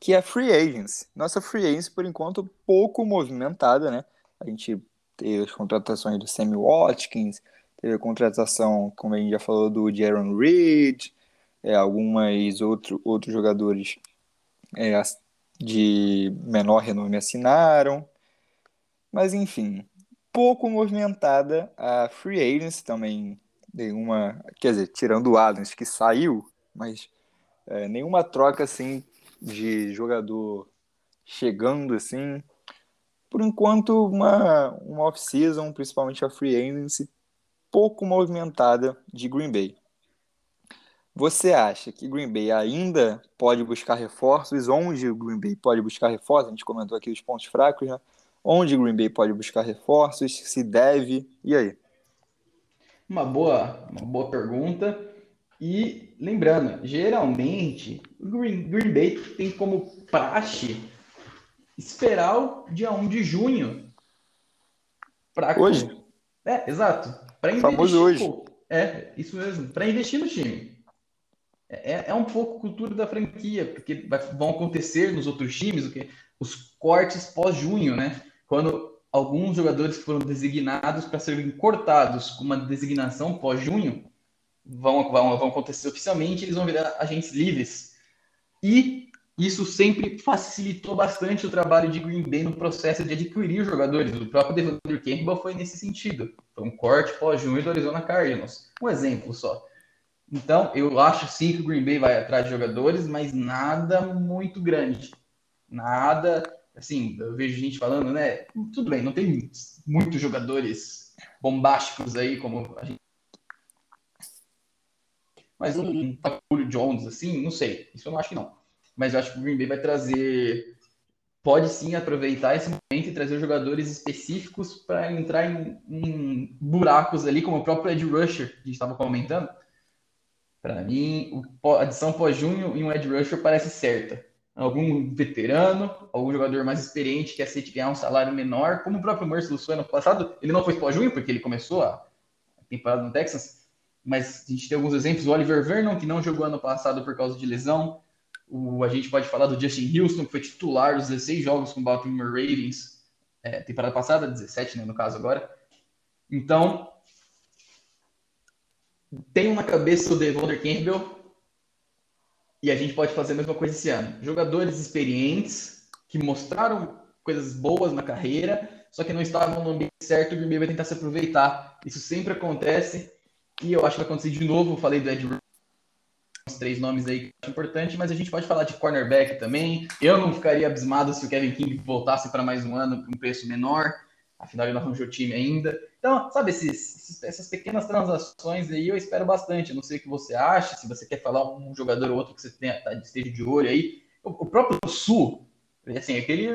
A: que é free agents. Nossa free agents, por enquanto, pouco movimentada, né? A gente teve as contratações do Sammy Watkins, teve a contratação, como a gente já falou, do Jaron Reed, é, algumas outro, outros jogadores é, de menor renome assinaram. Mas, enfim, pouco movimentada a free agents também nenhuma quer dizer tirando o Adams que saiu mas é, nenhuma troca assim de jogador chegando assim por enquanto uma uma off season principalmente a free agency pouco movimentada de Green Bay você acha que Green Bay ainda pode buscar reforços onde o Green Bay pode buscar reforços a gente comentou aqui os pontos fracos né Onde Green Bay pode buscar reforços? Se deve? E aí?
B: Uma boa, uma boa pergunta. E lembrando, geralmente, o Green, Green Bay tem como praxe esperar o dia 1 de junho
A: para hoje.
B: É, exato.
A: Para investir. Famoso hoje.
B: É, isso mesmo. Para investir no time. É, é, é um pouco cultura da franquia, porque vai, vão acontecer nos outros times o que os cortes pós-junho, né? quando alguns jogadores foram designados para serem cortados com uma designação pós-junho vão, vão, vão acontecer oficialmente, eles vão virar agentes livres. E isso sempre facilitou bastante o trabalho de Green Bay no processo de adquirir jogadores. O próprio Devontae Campbell foi nesse sentido. Foi um corte pós-junho do Arizona Cardinals. Um exemplo só. Então, eu acho sim que o Green Bay vai atrás de jogadores, mas nada muito grande. Nada assim, eu vejo gente falando, né? Tudo bem, não tem muitos jogadores bombásticos aí, como a gente. Mas um Julio Jones, assim, não sei. Isso eu não acho que não. Mas eu acho que o Green Bay vai trazer. Pode sim aproveitar esse momento e trazer jogadores específicos para entrar em, em, buracos ali, como o próprio Ed Rusher, que a gente estava comentando. Para mim, a adição pós-junho e um Ed Rusher parece certa algum veterano, algum jogador mais experiente que aceite ganhar um salário menor, como o próprio Mercer foi ano passado. Ele não foi pós-junho, porque ele começou a temporada no Texas, mas a gente tem alguns exemplos. O Oliver Vernon, que não jogou ano passado por causa de lesão. O, a gente pode falar do Justin Houston, que foi titular dos 16 jogos com o Baltimore Ravens, é, temporada passada, 17, né, no caso agora. Então, tenho na cabeça o Devonder Campbell, e a gente pode fazer a mesma coisa esse ano. Jogadores experientes que mostraram coisas boas na carreira, só que não estavam no ambiente certo, o Green Bay vai tentar se aproveitar. Isso sempre acontece e eu acho que vai acontecer de novo. Eu falei do Ed os três nomes aí que eu acho importante, mas a gente pode falar de cornerback também. Eu não ficaria abismado se o Kevin King voltasse para mais um ano com um preço menor, afinal ele não arranjou time ainda. Então, sabe, esses, essas pequenas transações aí eu espero bastante. Eu não sei o que você acha, se você quer falar um jogador ou outro que você tenha, tá, esteja de olho aí. O, o próprio Sul, assim, aquele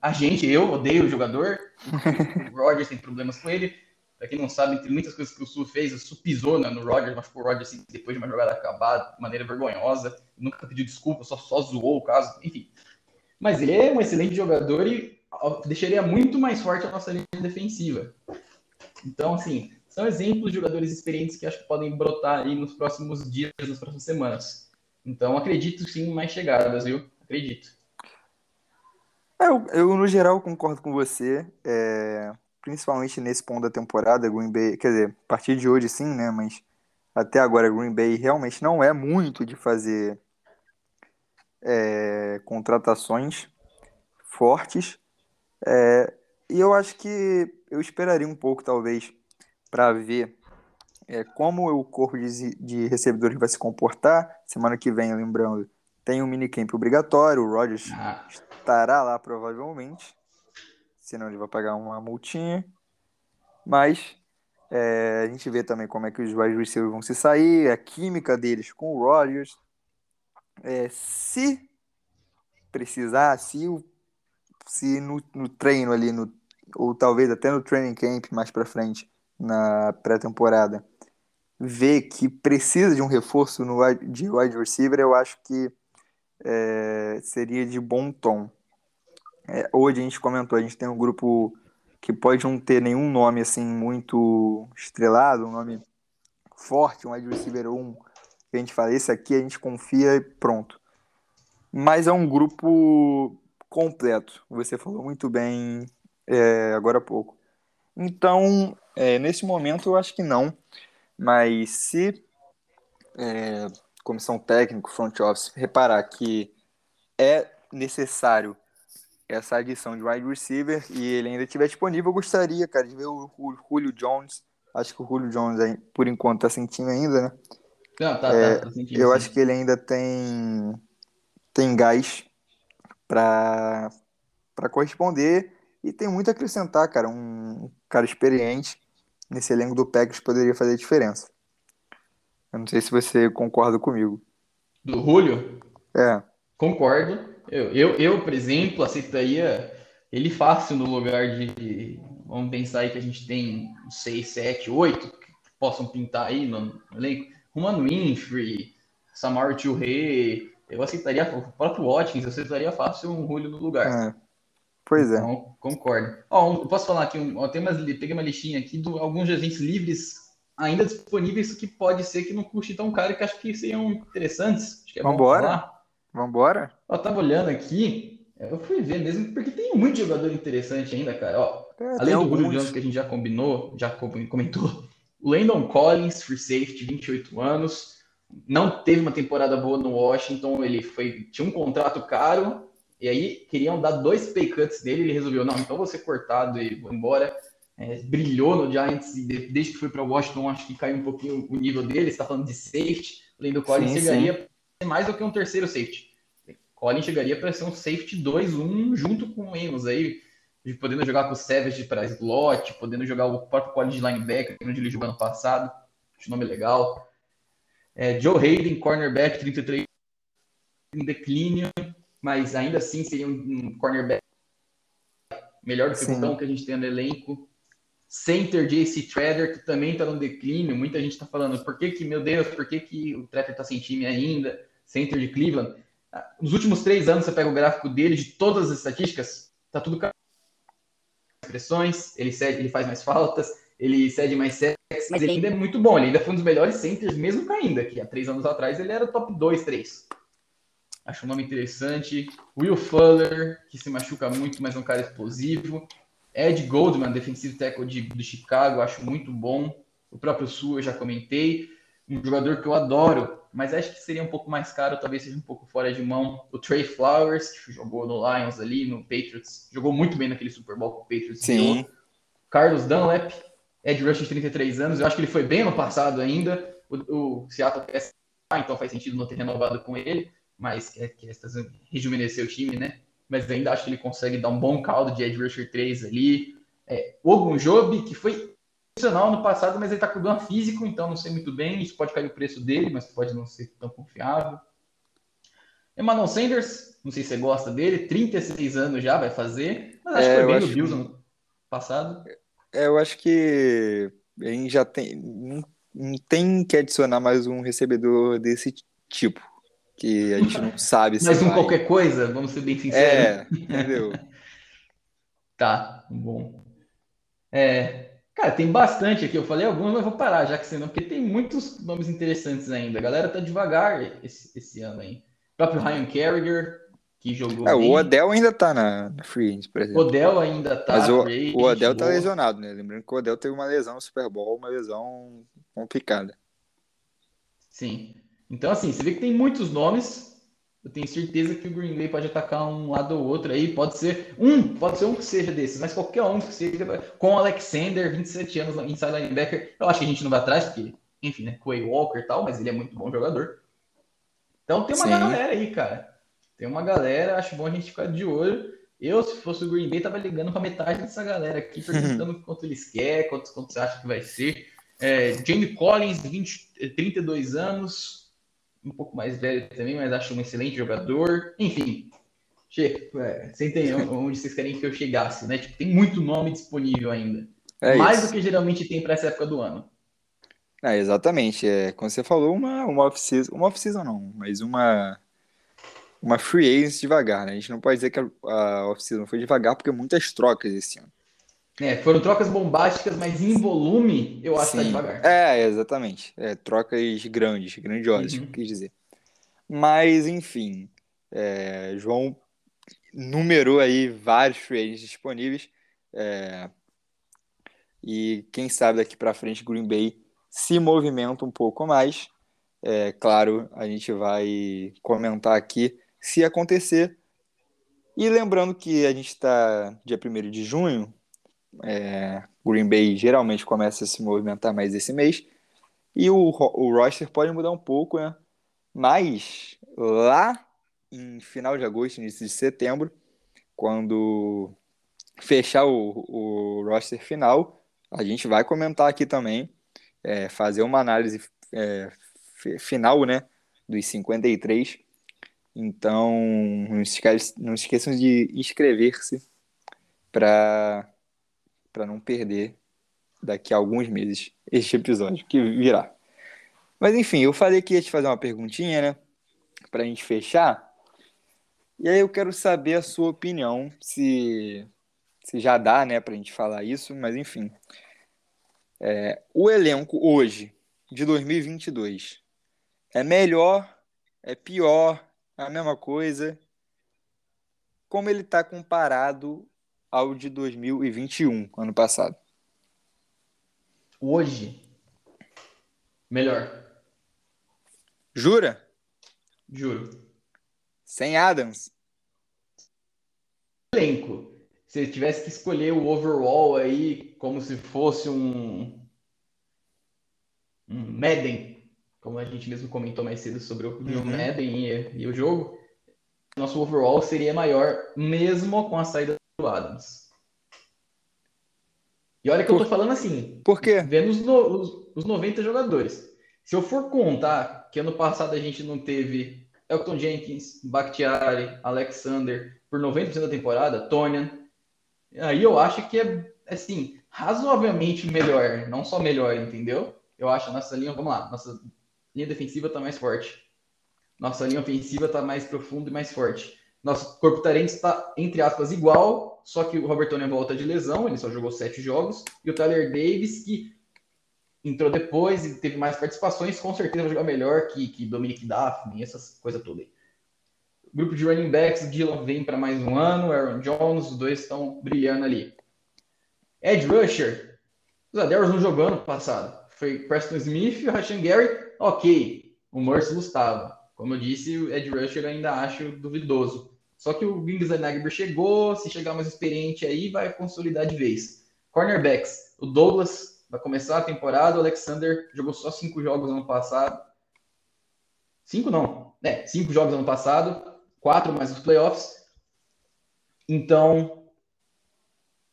B: a, gente, eu odeio o jogador. o Rogers tem problemas com ele. Pra quem não sabe, entre muitas coisas que o Sul fez, o Sul pisou no Rogers, mas o Rogers, assim, depois de uma jogada acabada, de maneira vergonhosa, nunca pediu desculpa, só, só zoou o caso, enfim. Mas ele é um excelente jogador e deixaria muito mais forte a nossa linha defensiva. Então, assim, são exemplos de jogadores experientes que acho que podem brotar aí nos próximos dias, nas próximas semanas. Então, acredito sim em mais chegadas, viu? Acredito.
A: É, eu, eu, no geral, concordo com você. É, principalmente nesse ponto da temporada, Green Bay, quer dizer, a partir de hoje sim, né? Mas até agora Green Bay realmente não é muito de fazer é, contratações fortes. É, e eu acho que eu esperaria um pouco, talvez, para ver é, como o corpo de, de recebedores vai se comportar. Semana que vem, lembrando, tem um minicamp obrigatório, o Rodgers
B: Ah,
A: estará lá provavelmente, senão ele vai pagar uma multinha. Mas é, a gente vê também como é que os wide receivers vão se sair, a química deles com o Rodgers. É, se precisar, se, o- se no, no treino ali, no, ou talvez até no training camp mais pra frente, na pré-temporada, ver que precisa de um reforço no, de wide receiver, eu acho que é, seria de bom tom. É, hoje a gente comentou, a gente tem um grupo que pode não ter nenhum nome assim muito estrelado, um nome forte, um wide receiver 1, que a gente fala, esse aqui a gente confia e pronto. Mas é um grupo completo, você falou muito bem é, agora há pouco. Então, é, nesse momento eu acho que não, mas se é, comissão técnica, front office, reparar que é necessário essa adição de wide receiver e ele ainda estiver disponível, eu gostaria, cara, de ver o Ju- Julio Jones. Acho que o Julio Jones, por enquanto, tá sem time ainda, né?
B: não, tá,
A: É,
B: tá, tá sentindo
A: Eu
B: sim.
A: acho que ele ainda tem, tem gás para corresponder e tem muito a acrescentar, cara. Um cara experiente nesse elenco do Packers poderia fazer diferença. Eu não sei se você concorda comigo.
B: Do Julio,
A: É,
B: concordo. Eu, eu, eu, por exemplo, aceitaria ele fácil no lugar de. Vamos pensar aí que a gente tem 6, 7, 8 que possam pintar aí no, elenco. Roman Winfrey, Samar Touré. Eu aceitaria o próprio Watkins, eu aceitaria fácil um Julio no lugar.
A: é. Pois é.
B: Então, concordo. Ó, eu posso falar aqui, um, ó, tem umas, peguei uma listinha aqui de alguns agentes livres ainda disponíveis que pode ser que não custe tão caro que acho que seriam interessantes. Acho que é
A: Vambora. Vambora?
B: Ó, eu tava olhando aqui, eu fui ver mesmo, porque tem muito jogador interessante ainda, cara. Ó,
A: É,
B: além do
A: alguns.
B: Jones que a gente já combinou, já com- comentou, o Landon Collins, free safety, 28 anos, não teve uma temporada boa no Washington, ele foi tinha um contrato caro, e aí queriam dar dois pay cuts nele, ele resolveu, não, então vou ser cortado e vou embora. É, brilhou no Giants e de- desde que foi para Washington, acho que caiu um pouquinho o nível dele. Está falando de safety, o Landon Collins
A: Sim,
B: chegaria mais do que um terceiro safety. Collins chegaria para ser um safety 2-1 junto com o Amos aí, de podendo jogar com o Savage para slot, podendo jogar o próprio Collins de linebacker, onde ele jogou ano passado. Acho o nome legal. É, Joe Hayden, cornerback, 33 em declínio, mas ainda assim seria um, cornerback melhor do que
A: Sim.
B: o Tão que a gente tem no elenco. Center JC Treader, que também está no declínio. Muita gente está falando, por que que, meu Deus, por que que o Treader está sem time ainda? Center de Cleveland. Nos últimos três anos, você pega o gráfico dele, de todas as estatísticas, tá tudo pressões, ele, cede, ele faz mais faltas, ele cede mais sacks, mas ele ainda é muito bom. Ele ainda foi um dos melhores centers, mesmo caindo, que há três anos atrás ele era top 2, 3. Acho um nome interessante. Will Fuller, que se machuca muito, mas é um cara explosivo. Ed Goldman, defensive tackle de, de Chicago, acho muito bom. O próprio Sul, eu já comentei. Um jogador que eu adoro, mas acho que seria um pouco mais caro, talvez seja um pouco fora de mão. O Trey Flowers, que jogou no Lions ali, no Patriots, jogou muito bem naquele Super Bowl com o Patriots.
A: Sim.
B: ganhou. Carlos Dunlap, Ed Rush de 33 anos, eu acho que ele foi bem no passado ainda. O, o Seattle quer ah, então faz sentido não ter renovado com ele, mas quer, quer rejuvenescer o time, né? Mas ainda acho que ele consegue dar um bom caldo de Ed Rusher 3 ali. É, Ogun Job, que foi excepcional no passado, mas ele tá com problema físico, então não sei muito bem. Isso pode cair o preço dele, mas pode não ser tão confiável. Emmanuel Sanders, não sei se você gosta dele, 36 anos já vai fazer, mas acho
A: É,
B: que foi bem no Bills ano passado.
A: É, eu acho que a gente já tem. Não, não tem que adicionar mais um recebedor desse tipo. Que a gente não sabe se
B: Mais um
A: vai.
B: qualquer coisa, vamos ser bem sinceros.
A: É, entendeu?
B: Tá, bom. É, cara, tem bastante aqui. Eu falei alguns, mas vou parar, já que senão, porque tem muitos nomes interessantes ainda. A galera tá devagar esse, esse ano aí. O próprio Ryan Carriger, que jogou
A: É,
B: bem.
A: o Odell ainda tá na, free agent, por exemplo.
B: Odell ainda tá.
A: Mas o,
B: free
A: o Odell tá lesionado, né? Lembrando que o Odell teve uma lesão no Super Bowl, uma lesão complicada.
B: Sim. Então, assim, você vê que tem muitos nomes. Eu tenho certeza que o Green Bay pode atacar um lado ou outro aí. Pode ser um, pode ser um que seja desses, mas qualquer um que seja. Com o Alexander, 27 anos, inside linebacker. Eu acho que a gente não vai atrás, porque, enfim, né? Quay Walker e tal, mas ele é muito bom jogador. Então tem uma
A: Sim.
B: galera aí, cara. Tem uma galera, acho bom a gente ficar de olho. Eu, se fosse o Green Bay, tava ligando pra metade dessa galera aqui, perguntando quanto eles querem, quanto, quanto você acha que vai ser. É, Jamie Collins, 20, 32 anos, um pouco mais velho também, mas acho um excelente jogador. Enfim, che, é, você entende onde vocês querem que eu chegasse, né? Tipo, tem muito nome disponível ainda.
A: É
B: mais
A: isso.
B: do que geralmente tem para essa época do ano.
A: É, exatamente. É, como você falou, uma, uma off-season. Uma off-season não, mas uma. Uma free agency devagar, né? A gente não pode dizer que a, off-season foi devagar, porque muitas trocas esse ano.
B: É, foram trocas bombásticas, mas em volume eu acho que tá
A: Sim.
B: devagar.
A: É, exatamente. É, trocas grandes, grandiosas,
B: Uhum.
A: quis dizer. Mas, enfim, é, João numerou aí vários free agents disponíveis. é, e quem sabe daqui para frente Green Bay se movimenta um pouco mais. É, claro, a gente vai comentar aqui se acontecer. E lembrando que a gente está dia 1 de junho, é, Green Bay geralmente começa a se movimentar mais esse mês. E o, o roster pode mudar um pouco, né? Mas lá em final de agosto, início de setembro, quando fechar o, o roster final, a gente vai comentar aqui também, é, fazer uma análise é, fi- final, né? Dos 53. Então, não não esqueçam de inscrever-se para para não perder daqui a alguns meses este episódio que virá. Mas enfim, eu falei que ia te fazer uma perguntinha, né? Pra gente fechar. E aí eu quero saber a sua opinião, se, se já dá, né, pra gente falar isso, mas enfim. É, o elenco hoje, de 2022, é melhor, é pior, a mesma coisa? Como ele tá comparado ao de 2021, ano passado?
B: Hoje, melhor,
A: Jura?
B: juro.
A: Sem Adams?
B: Elenco. Se eu tivesse que escolher o overall aí, como se fosse um, um Madden, como a gente mesmo comentou mais cedo sobre o
A: Uhum.
B: Madden e, e o jogo, nosso overall seria maior, mesmo com a saída do Adams. E olha que eu tô falando assim,
A: Por quê?
B: vendo os, no- os- os 90 jogadores. Se eu for contar que ano passado a gente não teve Elton Jenkins, Bakhtiari, Alexander por 90% da temporada, Tonian, aí eu acho que é, assim, razoavelmente melhor. Não só melhor, entendeu? Eu acho a nossa linha, vamos lá, nossa linha defensiva tá mais forte. Nossa linha ofensiva tá mais profunda e mais forte. Nosso corpo tarente está, entre aspas, igual, só que o Robert Tonian volta de lesão, ele só jogou sete jogos, e o Tyler Davis, que entrou depois e teve mais participações, com certeza vai jogar melhor que, que Dominic Daphne, essas coisas todas aí. Grupo de running backs, Dylan vem para mais um ano, Aaron Jones, os dois estão brilhando ali. Edge Rusher, os Adairs não jogou ano passado. Foi Preston Smith e o Rashan Gary, ok. O Merciless estava. Como eu disse, o Edge Rusher ainda acho duvidoso. Só que o Wings Nagber chegou, se chegar mais experiente aí, vai consolidar de vez. Cornerbacks, o Douglas vai começar a temporada, o Alexander jogou só cinco jogos ano passado. Cinco não, é, cinco jogos ano passado, quatro mais os playoffs. Então,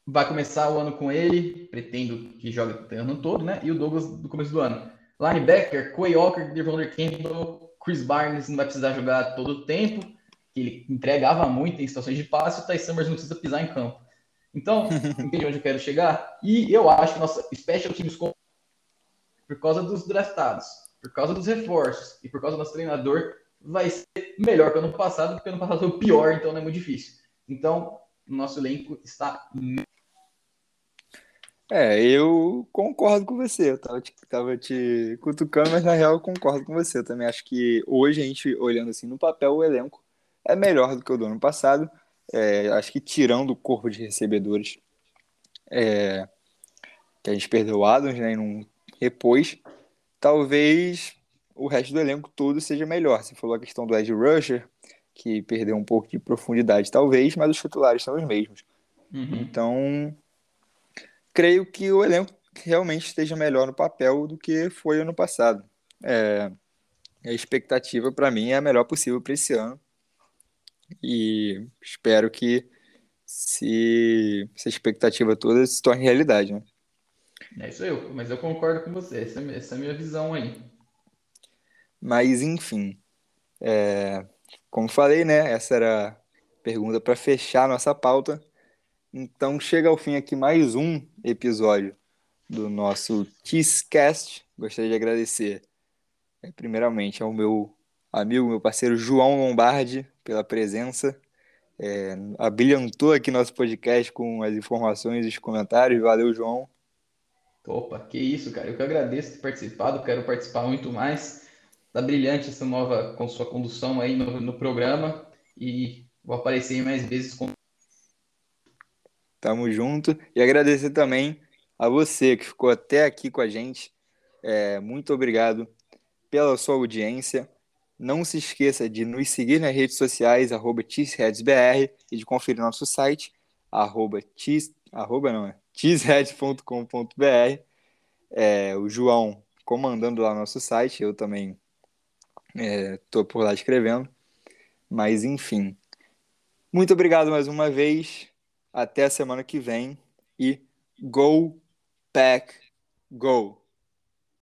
B: vai começar o ano com ele, pretendo que jogue o ano todo, né? E o Douglas do começo do ano. Linebacker, Quay Walker, Devonder Campbell, Chris Barnes não vai precisar jogar todo o tempo, que ele entregava muito em situações de passe, o Ty Summers não precisa pisar em campo. Então, entende onde eu quero chegar? E eu acho que nossa special teams, por causa dos draftados, por causa dos reforços e por causa do nosso treinador, vai ser melhor que o ano passado, porque o ano passado foi o pior, então não é muito difícil. Então, nosso elenco está
A: É, eu concordo com você. Eu tava te, tava te cutucando, mas na real eu concordo com você. Eu também acho que hoje a gente, olhando assim no papel, o elenco é melhor do que o do ano passado. É, acho que tirando o corpo de recebedores, é, que a gente perdeu o Adams, né, e não repôs, talvez o resto do elenco todo seja melhor. Você falou a questão do Ed Rusher, que perdeu um pouco de profundidade, talvez, mas os titulares são os mesmos.
B: Uhum.
A: Então, creio que o elenco realmente esteja melhor no papel do que foi ano passado. É, a expectativa para mim é a melhor possível para esse ano. E espero que se essa expectativa toda se torne realidade, né?
B: É isso aí, eu- mas eu concordo com você. Essa, é a minha- essa é a minha visão aí.
A: Mas enfim, é, como falei, né? Essa era a pergunta para fechar a nossa pauta. Então chega ao fim aqui mais um episódio do nosso Cheesecast. Gostaria de agradecer, é, primeiramente, ao meu amigo, meu parceiro João Lombardi pela presença. É, abrilhantou aqui nosso podcast com as informações e os comentários. Valeu, João.
B: Opa, que isso, cara. Eu que agradeço ter participado, quero participar muito mais. Tá brilhante essa nova com sua condução aí no, no programa e vou aparecer mais vezes com
A: Tamo junto. E agradecer também a você que ficou até aqui com a gente. É, muito obrigado pela sua audiência. Não se esqueça de nos seguir nas redes sociais, arroba e de conferir nosso site, arroba, cheese, arroba não, é. É, o João comandando lá nosso site, eu também estou por lá escrevendo. Mas enfim. Muito obrigado mais uma vez. Até a semana que vem. E go, pack, go!